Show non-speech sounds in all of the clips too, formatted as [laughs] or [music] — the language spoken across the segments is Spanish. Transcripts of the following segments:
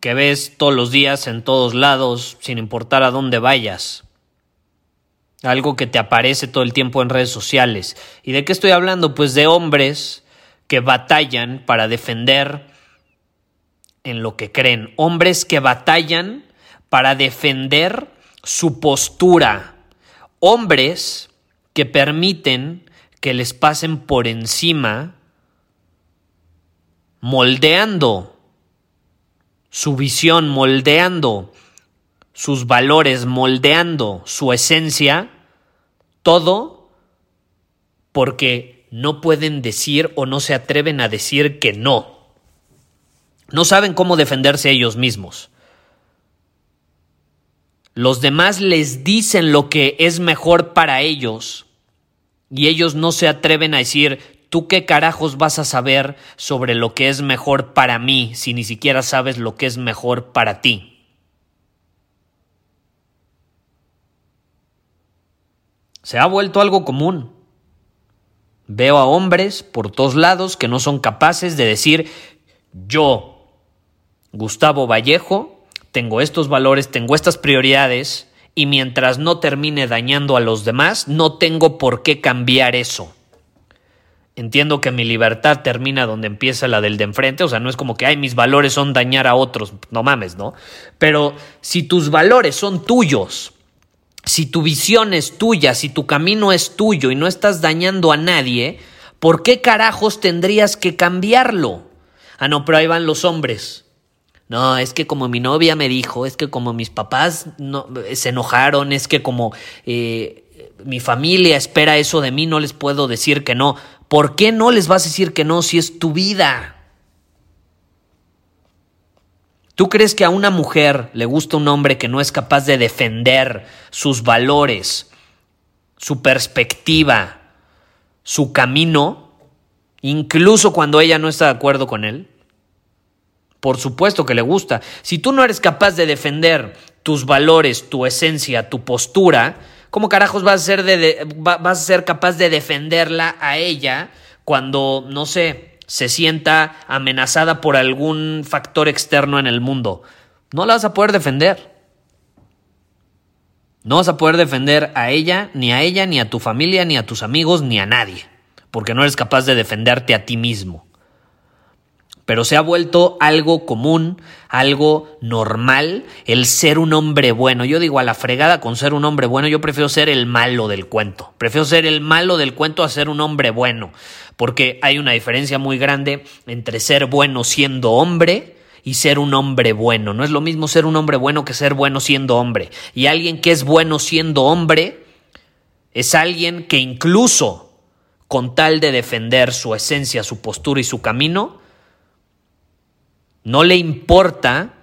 que ves todos los días en todos lados, sin importar a dónde vayas. Algo que te aparece todo el tiempo en redes sociales. ¿Y de qué estoy hablando? Pues de hombres que batallan para defender en lo que creen. Hombres que batallan para defender su postura. Hombres que permiten que les pasen por encima moldeando su visión, moldeando sus valores, moldeando su esencia, todo porque no pueden decir o no se atreven a decir que no. No saben cómo defenderse ellos mismos. Los demás les dicen lo que es mejor para ellos y ellos no se atreven a decir, ¿tú qué carajos vas a saber sobre lo que es mejor para mí si ni siquiera sabes lo que es mejor para ti? Se ha vuelto algo común. Veo a hombres por todos lados que no son capaces de decir yo, Gustavo Vallejo, tengo estos valores, tengo estas prioridades y mientras no termine dañando a los demás, no tengo por qué cambiar eso. Entiendo que mi libertad termina donde empieza la del de enfrente, o sea, no es como que, ay, mis valores son dañar a otros, no mames, ¿no? Pero si tus valores son tuyos, si tu visión es tuya, si tu camino es tuyo y no estás dañando a nadie, ¿por qué carajos tendrías que cambiarlo? Ah, no, pero ahí van los hombres. No, es que como mi novia me dijo, es que como mis papás no, se enojaron, es que como eh, mi familia espera eso de mí, no les puedo decir que no. ¿Por qué no les vas a decir que no si es tu vida? ¿Tú crees que a una mujer le gusta un hombre que no es capaz de defender sus valores, su perspectiva, su camino, incluso cuando ella no está de acuerdo con él? Por supuesto que le gusta. Si tú no eres capaz de defender tus valores, tu esencia, tu postura, ¿Cómo carajos vas a ser, de, vas a ser capaz de defenderla a ella cuando, no sé, se sienta amenazada por algún factor externo en el mundo? No la vas a poder defender. No vas a poder defender a ella, ni a ella, ni a tu familia, ni a tus amigos, ni a nadie, porque no eres capaz de defenderte a ti mismo pero se ha vuelto algo común, algo normal, el ser un hombre bueno. Yo digo a la fregada con ser un hombre bueno, yo prefiero ser el malo del cuento. Prefiero ser el malo del cuento a ser un hombre bueno, porque hay una diferencia muy grande entre ser bueno siendo hombre y ser un hombre bueno. No es lo mismo ser un hombre bueno que ser bueno siendo hombre. Y alguien que es bueno siendo hombre es alguien que incluso con tal de defender su esencia, su postura y su camino, no le importa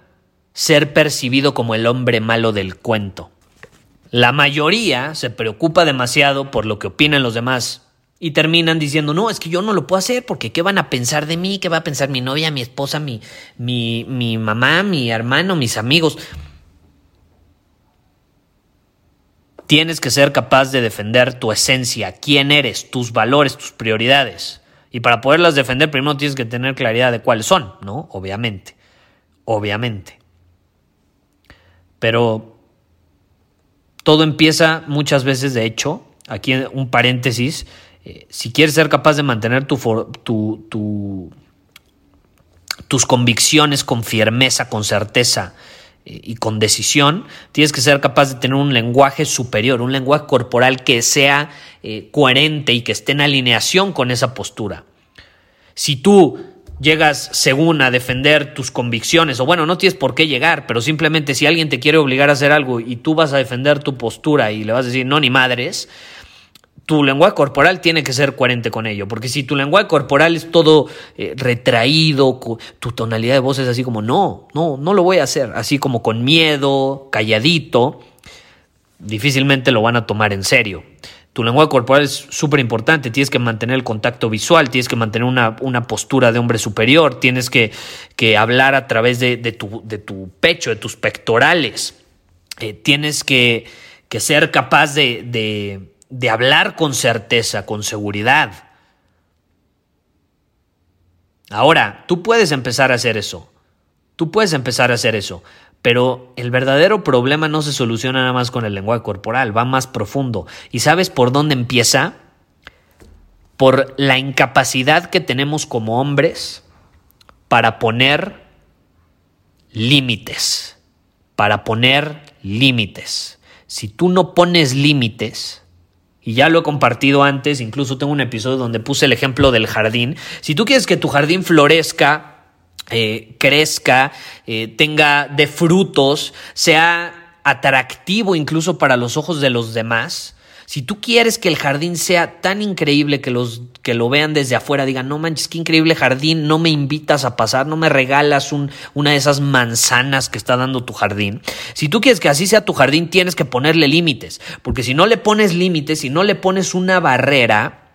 ser percibido como el hombre malo del cuento. La mayoría se preocupa demasiado por lo que opinan los demás y terminan diciendo, no, es que yo no lo puedo hacer porque ¿qué van a pensar de mí? ¿Qué va a pensar mi novia, mi esposa, mi, mi, mi mamá, mi hermano, mis amigos? Tienes que ser capaz de defender tu esencia, quién eres, tus valores, tus prioridades. Y para poderlas defender, primero tienes que tener claridad de cuáles son, ¿no? Obviamente. Obviamente. Pero todo empieza muchas veces, de hecho, aquí un paréntesis, eh, si quieres ser capaz de mantener tu, tu, tus convicciones con firmeza, con certeza, y con decisión, tienes que ser capaz de tener un lenguaje superior, un lenguaje corporal que sea eh, coherente y que esté en alineación con esa postura. Si tú llegas según a defender tus convicciones, o bueno, no tienes por qué llegar, pero simplemente si alguien te quiere obligar a hacer algo y tú vas a defender tu postura y le vas a decir no ni madres, tu lenguaje corporal tiene que ser coherente con ello, porque si tu lenguaje corporal es todo eh, retraído, tu tonalidad de voz es así como, no, no, no lo voy a hacer, así como con miedo, calladito, difícilmente lo van a tomar en serio. Tu lenguaje corporal es súper importante, tienes que mantener el contacto visual, tienes que mantener una, postura de hombre superior, tienes que, hablar a través de, tu, de, tu, pecho, de tus pectorales, eh, tienes que, ser capaz de de hablar con certeza, con seguridad. Ahora, tú puedes empezar a hacer eso. Tú puedes empezar a hacer eso. Pero el verdadero problema no se soluciona nada más con el lenguaje corporal, va más profundo. ¿Y sabes por dónde empieza? Por la incapacidad que tenemos como hombres para poner límites. Para poner límites. Si tú no pones límites, y ya lo he compartido antes, incluso tengo un episodio donde puse el ejemplo del jardín. Si tú quieres que tu jardín florezca, eh, crezca, eh, tenga de frutos, sea atractivo incluso para los ojos de los demás, si tú quieres que el jardín sea tan increíble que los que lo vean desde afuera digan, no manches, qué increíble jardín, no me invitas a pasar, no me regalas una de esas manzanas que está dando tu jardín. Si tú quieres que así sea tu jardín, tienes que ponerle límites, porque si no le pones límites, si no le pones una barrera,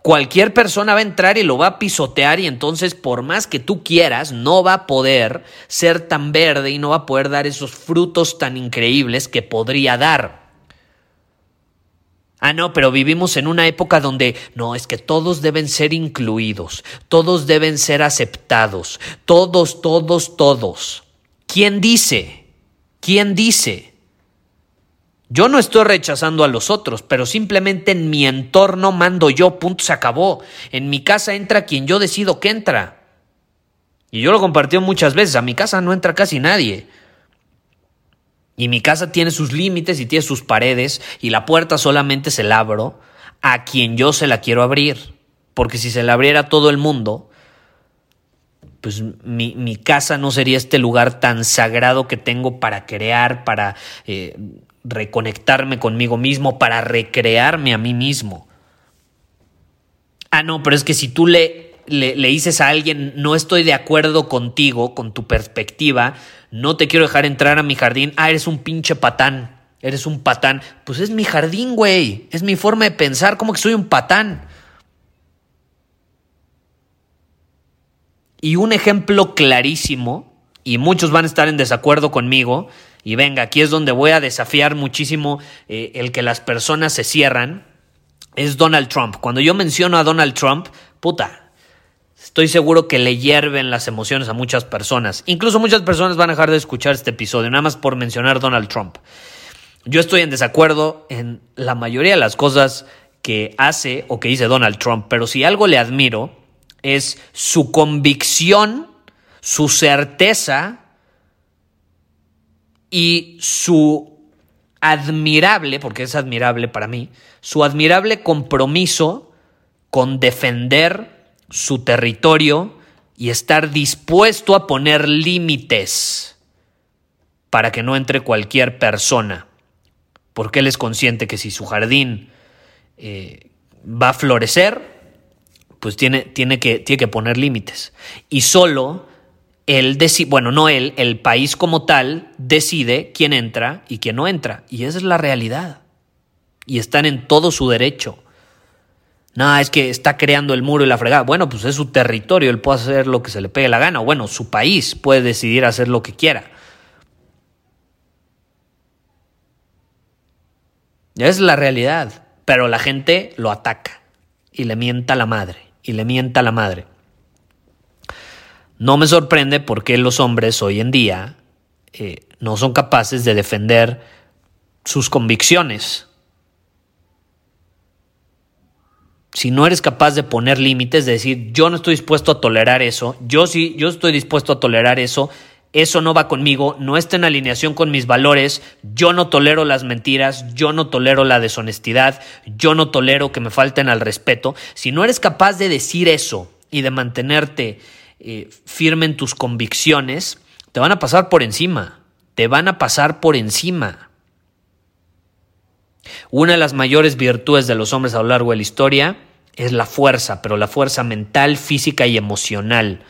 cualquier persona va a entrar y lo va a pisotear y entonces por más que tú quieras, no va a poder ser tan verde y no va a poder dar esos frutos tan increíbles que podría dar. Ah, no, pero vivimos en una época donde no, es que todos deben ser incluidos, todos deben ser aceptados, todos, todos, todos. ¿Quién dice? ¿Quién dice? Yo no estoy rechazando a los otros, pero simplemente en mi entorno mando yo, punto, se acabó. En mi casa entra quien yo decido que entra. Y yo lo compartí muchas veces, a mi casa no entra casi nadie. Y mi casa tiene sus límites y tiene sus paredes y la puerta solamente se la abro a quien yo se la quiero abrir. Porque si se la abriera a todo el mundo, pues mi, casa no sería este lugar tan sagrado que tengo para crear, para eh, reconectarme conmigo mismo, para recrearme a mí mismo. Ah, no, pero es que si tú le, le, dices a alguien, no estoy de acuerdo contigo, con tu perspectiva, no te quiero dejar entrar a mi jardín, ah, eres un pinche patán, eres un patán. Pues es mi jardín, güey, es mi forma de pensar, ¿cómo que soy un patán? Y un ejemplo clarísimo, y muchos van a estar en desacuerdo conmigo, y venga, aquí es donde voy a desafiar muchísimo eh, el que las personas se cierran, es Donald Trump. Cuando yo menciono a Donald Trump, puta, Estoy seguro que le hierven las emociones a muchas personas. Incluso muchas personas van a dejar de escuchar este episodio, nada más por mencionar Donald Trump. Yo estoy en desacuerdo en la mayoría de las cosas que hace o que dice Donald Trump, pero si algo le admiro es su convicción, su certeza y su admirable, porque es admirable para mí, su admirable compromiso con defender su territorio y estar dispuesto a poner límites para que no entre cualquier persona, porque él es consciente que si su jardín eh, va a florecer, pues tiene, tiene, que, tiene que poner límites. Y solo él decide, bueno, no él, el país como tal decide quién entra y quién no entra. Y esa es la realidad. Y están en todo su derecho. No, es que está creando el muro y la fregada. Bueno, pues es su territorio, él puede hacer lo que se le pegue la gana. Bueno, su país puede decidir hacer lo que quiera. Es la realidad. Pero la gente lo ataca y le mienta a la madre. Y le mienta a la madre. No me sorprende porque los hombres hoy en día eh, no son capaces de defender sus convicciones si no eres capaz de poner límites, de decir, yo no estoy dispuesto a tolerar eso, yo sí, yo estoy dispuesto a tolerar eso, eso no va conmigo, no está en alineación con mis valores, yo no tolero las mentiras, yo no tolero la deshonestidad, yo no tolero que me falten al respeto, si no eres capaz de decir eso y de mantenerte eh, firme en tus convicciones, te van a pasar por encima, te van a pasar por encima. Una de las mayores virtudes de los hombres a lo largo de la historia es la fuerza, pero la fuerza mental, física y emocional.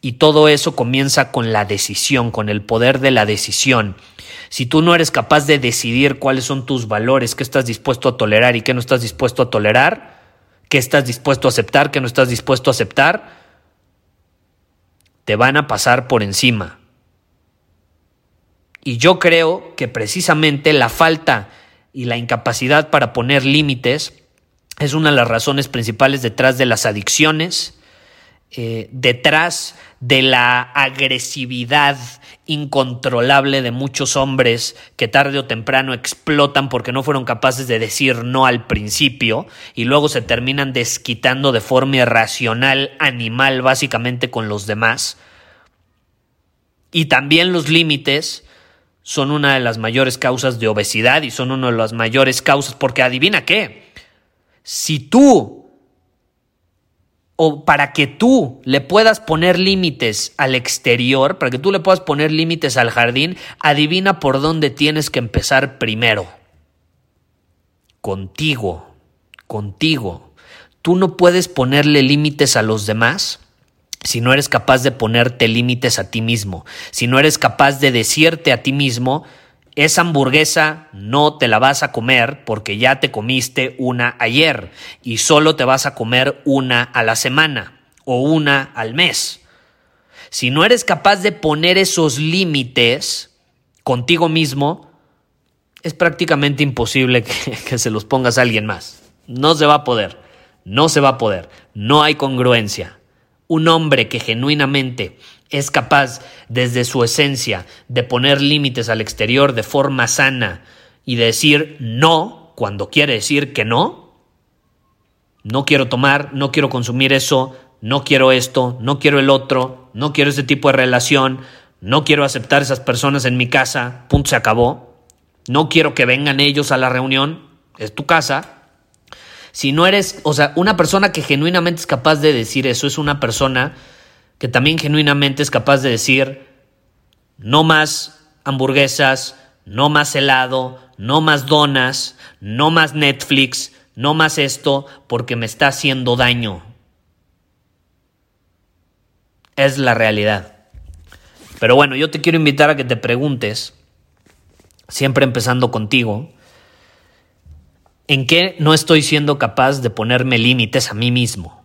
Y todo eso comienza con la decisión, con el poder de la decisión. Si tú no eres capaz de decidir cuáles son tus valores, qué estás dispuesto a tolerar y qué no estás dispuesto a tolerar, qué estás dispuesto a aceptar, qué no estás dispuesto a aceptar, te van a pasar por encima. Y yo creo que precisamente la falta y la incapacidad para poner límites es una de las razones principales detrás de las adicciones, eh, detrás de la agresividad incontrolable de muchos hombres que tarde o temprano explotan porque no fueron capaces de decir no al principio y luego se terminan desquitando de forma irracional, animal, básicamente con los demás. Y también los límites son una de las mayores causas de obesidad y son una de las mayores causas porque adivina qué, si tú o para que tú le puedas poner límites al exterior, para que tú le puedas poner límites al jardín, adivina por dónde tienes que empezar primero. Contigo, contigo. Tú no puedes ponerle límites a los demás si no eres capaz de ponerte límites a ti mismo, si no eres capaz de decirte a ti mismo, esa hamburguesa no te la vas a comer porque ya te comiste una ayer y solo te vas a comer una a la semana o una al mes. Si no eres capaz de poner esos límites contigo mismo, es prácticamente imposible que, [laughs] que, se los pongas a alguien más. No se va a poder, no se va a poder, no hay congruencia. Un hombre que genuinamente es capaz desde su esencia de poner límites al exterior de forma sana y de decir no cuando quiere decir que no, no quiero tomar, no quiero consumir eso, no quiero esto, no quiero el otro, no quiero ese tipo de relación, no quiero aceptar esas personas en mi casa, punto, se acabó. No quiero que vengan ellos a la reunión, es tu casa. Si no eres, o sea, una persona que genuinamente es capaz de decir eso es una persona que también genuinamente es capaz de decir, no más hamburguesas, no más helado, no más donas, no más Netflix, no más esto, porque me está haciendo daño. Es la realidad. Pero bueno, yo te quiero invitar a que te preguntes, siempre empezando contigo, ¿en qué no estoy siendo capaz de ponerme límites a mí mismo?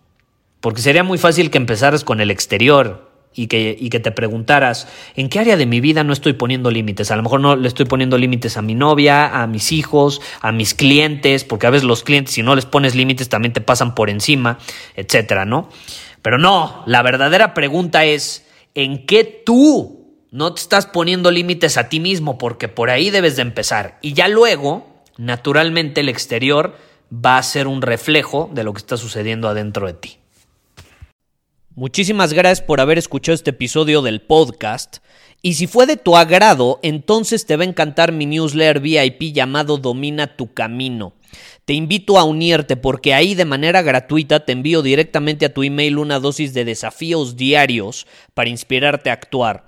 Porque sería muy fácil que empezaras con el exterior y que, y que te preguntaras, ¿en qué área de mi vida no estoy poniendo límites? A lo mejor no le estoy poniendo límites a mi novia, a mis hijos, a mis clientes, porque a veces los clientes, si no les pones límites, también te pasan por encima, etcétera, ¿no? Pero no, la verdadera pregunta es, ¿en qué tú no te estás poniendo límites a ti mismo? Porque por ahí debes de empezar. Y ya luego, naturalmente, el exterior va a ser un reflejo de lo que está sucediendo adentro de ti. Muchísimas gracias por haber escuchado este episodio del podcast. Y si fue de tu agrado, entonces te va a encantar mi newsletter VIP llamado Domina tu Camino. Te invito a unirte porque ahí de manera gratuita te envío directamente a tu email una dosis de desafíos diarios para inspirarte a actuar.